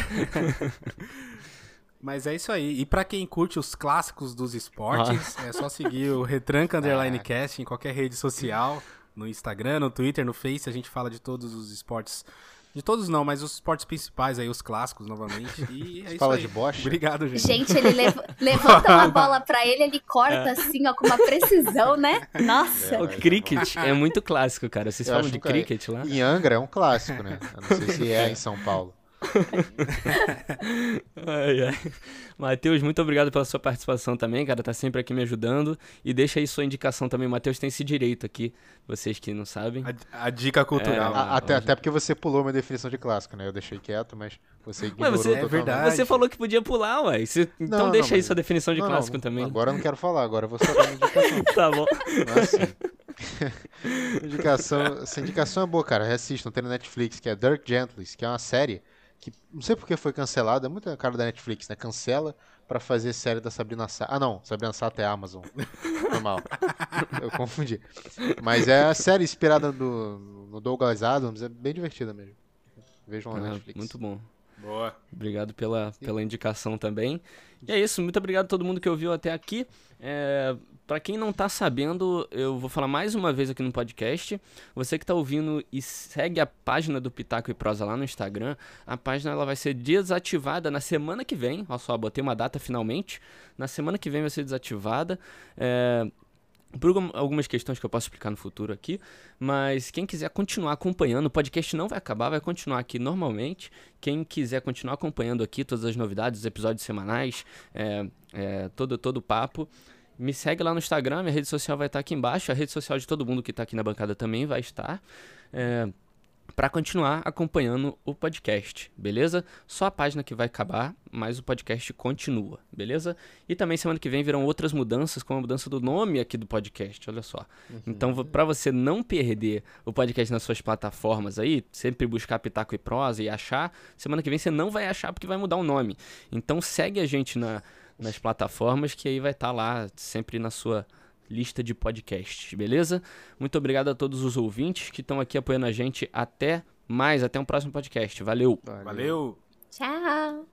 Speaker 2: Mas é isso aí. E para quem curte os clássicos dos esportes, ah. é só seguir o Retranca Underline <laughs> Cast em qualquer rede social no Instagram, no Twitter, no Face, a gente fala de todos os esportes. De todos não, mas os esportes principais aí, os clássicos novamente. E <laughs> é isso
Speaker 3: Fala
Speaker 2: aí.
Speaker 3: de Bosch?
Speaker 2: Obrigado, gente.
Speaker 4: Gente, ele lev <laughs> levanta uma bola pra ele, ele corta é. assim, ó, com uma precisão, né? Nossa.
Speaker 1: É, o cricket é muito clássico, cara. Vocês Eu falam de é. cricket lá?
Speaker 3: Em Angra é um clássico, né? Eu não sei <laughs> se é em São Paulo.
Speaker 1: Ai, ai. Matheus, muito obrigado pela sua participação também, cara. Tá sempre aqui me ajudando. E deixa aí sua indicação também. Matheus tem esse direito aqui, vocês que não sabem.
Speaker 2: A, a dica cultural.
Speaker 3: É, a, até, até porque você pulou minha definição de clássico, né? Eu deixei quieto, mas você ignorou
Speaker 1: você, é verdade. Você falou que podia pular, ué. Você, então não, deixa não, aí sua definição de não, clássico também.
Speaker 3: Agora eu não quero falar, agora eu vou só dar uma indicação. <laughs>
Speaker 1: tá bom.
Speaker 3: Mas, assim, <laughs> indicação, essa indicação é boa, cara. Assistam, tem no Netflix, que é Dirk Gently, que é uma série que não sei porque foi cancelada, é muita cara da Netflix, né? Cancela para fazer série da Sabrina Sato. Ah, não, Sabrina Sato é Amazon. Normal. Eu confundi. Mas é a série inspirada no, no Douglas Adams, é bem divertida mesmo. Vejam lá na ah, Netflix.
Speaker 1: Muito bom.
Speaker 2: Boa.
Speaker 1: Obrigado pela, pela indicação também. E é isso, muito obrigado a todo mundo que ouviu até aqui. É, para quem não tá sabendo, eu vou falar mais uma vez aqui no podcast. Você que tá ouvindo e segue a página do Pitaco e Prosa lá no Instagram, a página ela vai ser desativada na semana que vem. Olha só, botei uma data finalmente. Na semana que vem vai ser desativada. É, por algumas questões que eu posso explicar no futuro aqui, mas quem quiser continuar acompanhando, o podcast não vai acabar, vai continuar aqui normalmente. Quem quiser continuar acompanhando aqui todas as novidades, os episódios semanais, é, é, todo, todo o papo, me segue lá no Instagram, minha rede social vai estar aqui embaixo, a rede social de todo mundo que está aqui na bancada também vai estar. É, para continuar acompanhando o podcast, beleza? Só a página que vai acabar, mas o podcast continua, beleza? E também semana que vem virão outras mudanças, como a mudança do nome aqui do podcast, olha só. Uhum. Então, para você não perder o podcast nas suas plataformas aí, sempre buscar Pitaco e Prosa e achar, semana que vem você não vai achar porque vai mudar o nome. Então, segue a gente na, nas plataformas que aí vai estar tá lá sempre na sua lista de podcasts, beleza? Muito obrigado a todos os ouvintes que estão aqui apoiando a gente. Até mais, até um próximo podcast. Valeu.
Speaker 2: Valeu.
Speaker 4: Tchau.